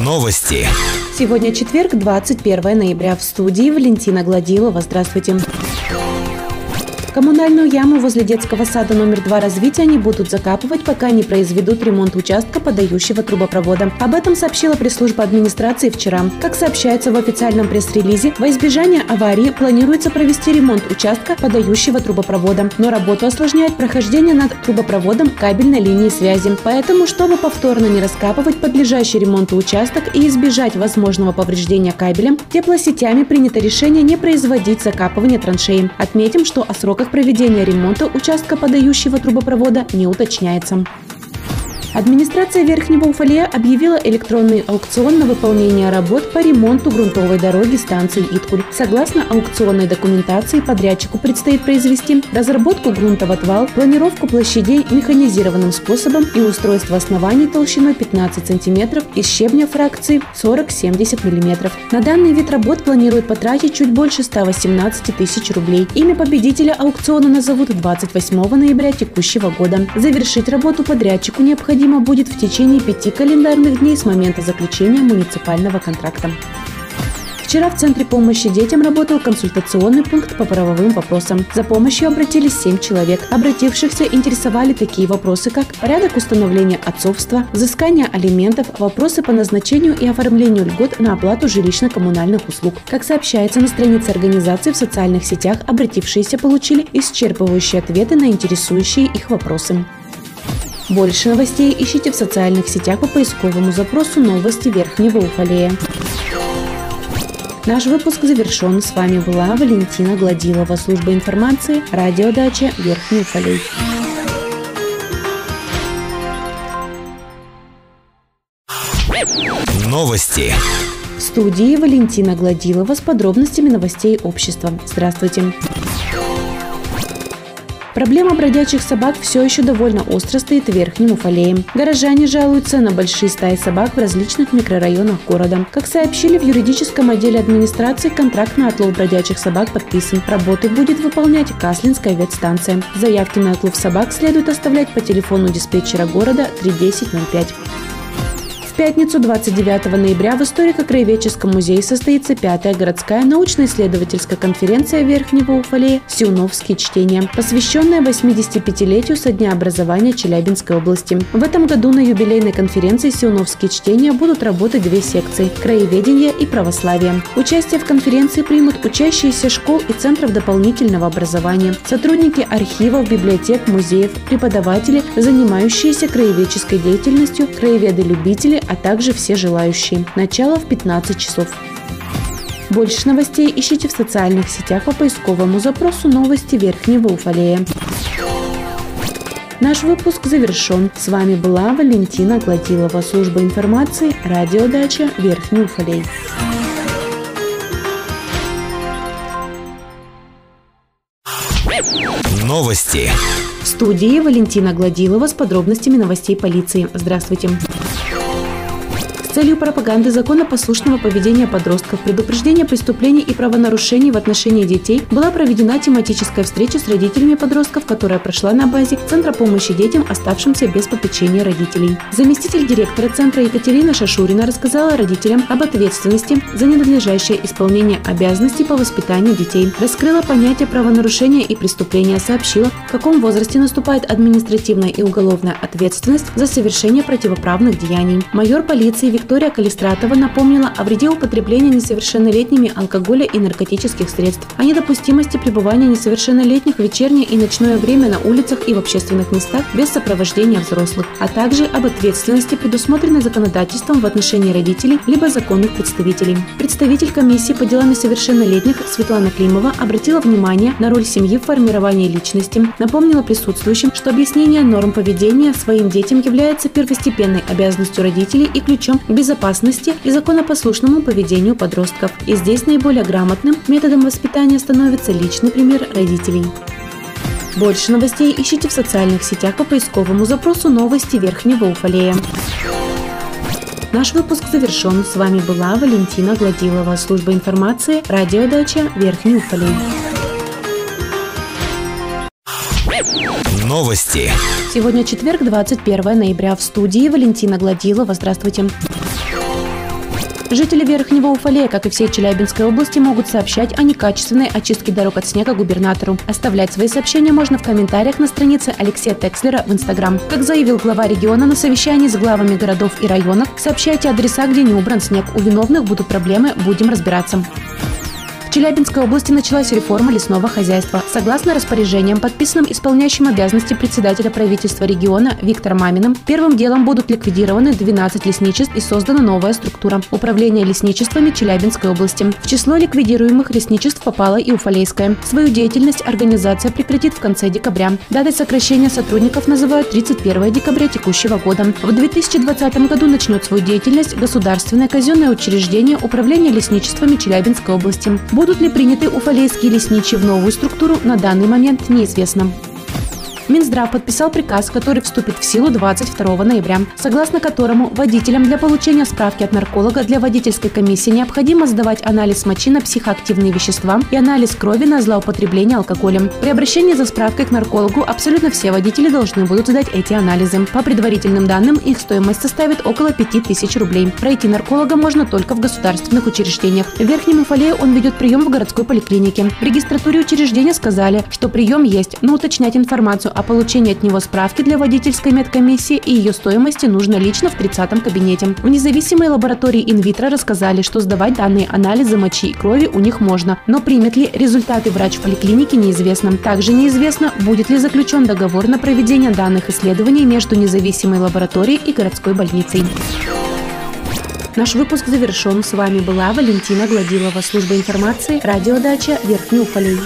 Новости. Сегодня четверг, 21 ноября. В студии Валентина Гладилова. Здравствуйте. Коммунальную яму возле детского сада номер 2 развития не будут закапывать, пока не произведут ремонт участка, подающего трубопровода. Об этом сообщила пресс-служба администрации вчера. Как сообщается в официальном пресс-релизе, во избежание аварии планируется провести ремонт участка, подающего трубопровода. Но работу осложняет прохождение над трубопроводом кабельной линии связи. Поэтому, чтобы повторно не раскапывать подлежащий ремонту участок и избежать возможного повреждения кабелем, теплосетями принято решение не производить закапывание траншеи. Отметим, что о сроках сроках проведения ремонта участка подающего трубопровода не уточняется. Администрация Верхнего Уфалея объявила электронный аукцион на выполнение работ по ремонту грунтовой дороги станции Иткуль. Согласно аукционной документации, подрядчику предстоит произвести разработку грунта в отвал, планировку площадей механизированным способом и устройство оснований толщиной 15 см из щебня фракции 40-70 мм. На данный вид работ планируют потратить чуть больше 118 тысяч рублей. Имя победителя аукциона назовут 28 ноября текущего года. Завершить работу подрядчику необходимо необходимо будет в течение пяти календарных дней с момента заключения муниципального контракта. Вчера в Центре помощи детям работал консультационный пункт по правовым вопросам. За помощью обратились семь человек. Обратившихся интересовали такие вопросы, как порядок установления отцовства, взыскание алиментов, вопросы по назначению и оформлению льгот на оплату жилищно-коммунальных услуг. Как сообщается на странице организации в социальных сетях, обратившиеся получили исчерпывающие ответы на интересующие их вопросы. Больше новостей ищите в социальных сетях по поисковому запросу «Новости Верхнего Уфалея». Наш выпуск завершен. С вами была Валентина Гладилова, служба информации, радиодача Верхний Уфалей. Новости. В студии Валентина Гладилова с подробностями новостей общества. Здравствуйте. Проблема бродячих собак все еще довольно остро стоит в Верхнем. Горожане жалуются на большие стаи собак в различных микрорайонах города. Как сообщили в юридическом отделе администрации, контракт на отлов бродячих собак подписан. Работы будет выполнять Каслинская ветстанция. Заявки на отлов собак следует оставлять по телефону диспетчера города 31005. В пятницу 29 ноября в историко-краеведческом музее состоится пятая городская научно-исследовательская конференция Верхнего Уфалея «Сиуновские чтения», посвященная 85-летию со дня образования Челябинской области. В этом году на юбилейной конференции «Сиуновские чтения» будут работать две секции – краеведение и православие. Участие в конференции примут учащиеся школ и центров дополнительного образования, сотрудники архивов, библиотек, музеев, преподаватели, занимающиеся краеведческой деятельностью, краеведы-любители, а также все желающие. Начало в 15 часов. Больше новостей ищите в социальных сетях по поисковому запросу «Новости Верхнего Уфалея». Наш выпуск завершен. С вами была Валентина Гладилова, служба информации, радиодача Верхний Уфалей. Новости. В студии Валентина Гладилова с подробностями новостей полиции. Здравствуйте целью пропаганды законопослушного поведения подростков, предупреждения преступлений и правонарушений в отношении детей была проведена тематическая встреча с родителями подростков, которая прошла на базе Центра помощи детям, оставшимся без попечения родителей. Заместитель директора Центра Екатерина Шашурина рассказала родителям об ответственности за ненадлежащее исполнение обязанностей по воспитанию детей, раскрыла понятие правонарушения и преступления, сообщила, в каком возрасте наступает административная и уголовная ответственность за совершение противоправных деяний. Майор полиции Виктория Калистратова напомнила о вреде употребления несовершеннолетними алкоголя и наркотических средств, о недопустимости пребывания несовершеннолетних в вечернее и ночное время на улицах и в общественных местах без сопровождения взрослых, а также об ответственности, предусмотренной законодательством в отношении родителей либо законных представителей. Представитель комиссии по делам несовершеннолетних Светлана Климова обратила внимание на роль семьи в формировании личности, напомнила присутствующим, что объяснение норм поведения своим детям является первостепенной обязанностью родителей и ключом безопасности и законопослушному поведению подростков. И здесь наиболее грамотным методом воспитания становится личный пример родителей. Больше новостей ищите в социальных сетях по поисковому запросу «Новости Верхнего Уфалея». Наш выпуск завершен. С вами была Валентина Гладилова, служба информации, радиодача Верхний Уфалей. Новости. Сегодня четверг, 21 ноября. В студии Валентина Гладилова. Здравствуйте. Жители Верхнего Уфалея, как и всей Челябинской области, могут сообщать о некачественной очистке дорог от снега губернатору. Оставлять свои сообщения можно в комментариях на странице Алексея Текслера в Инстаграм. Как заявил глава региона на совещании с главами городов и районов, сообщайте адреса, где не убран снег. У виновных будут проблемы, будем разбираться. Челябинской области началась реформа лесного хозяйства. Согласно распоряжениям, подписанным исполняющим обязанности председателя правительства региона Виктором Маминым, первым делом будут ликвидированы 12 лесничеств и создана новая структура – Управление лесничествами Челябинской области. В число ликвидируемых лесничеств попала и Уфалейская. Свою деятельность организация прекратит в конце декабря. Датой сокращения сотрудников называют 31 декабря текущего года. В 2020 году начнет свою деятельность государственное казенное учреждение Управления лесничествами Челябинской области. Будут ли приняты уфалейские лесничие в новую структуру, на данный момент неизвестно. Минздрав подписал приказ, который вступит в силу 22 ноября, согласно которому водителям для получения справки от нарколога для водительской комиссии необходимо сдавать анализ мочи на психоактивные вещества и анализ крови на злоупотребление алкоголем. При обращении за справкой к наркологу абсолютно все водители должны будут сдать эти анализы. По предварительным данным, их стоимость составит около 5000 рублей. Пройти нарколога можно только в государственных учреждениях. В Верхнем Уфалее он ведет прием в городской поликлинике. В регистратуре учреждения сказали, что прием есть, но уточнять информацию о получении от него справки для водительской медкомиссии и ее стоимости нужно лично в 30-м кабинете. В независимой лаборатории инвитро рассказали, что сдавать данные анализы мочи и крови у них можно, но примет ли результаты врач в поликлинике неизвестно. Также неизвестно, будет ли заключен договор на проведение данных исследований между независимой лабораторией и городской больницей. Наш выпуск завершен. С вами была Валентина Гладилова, служба информации, радиодача Верхний Уфалей.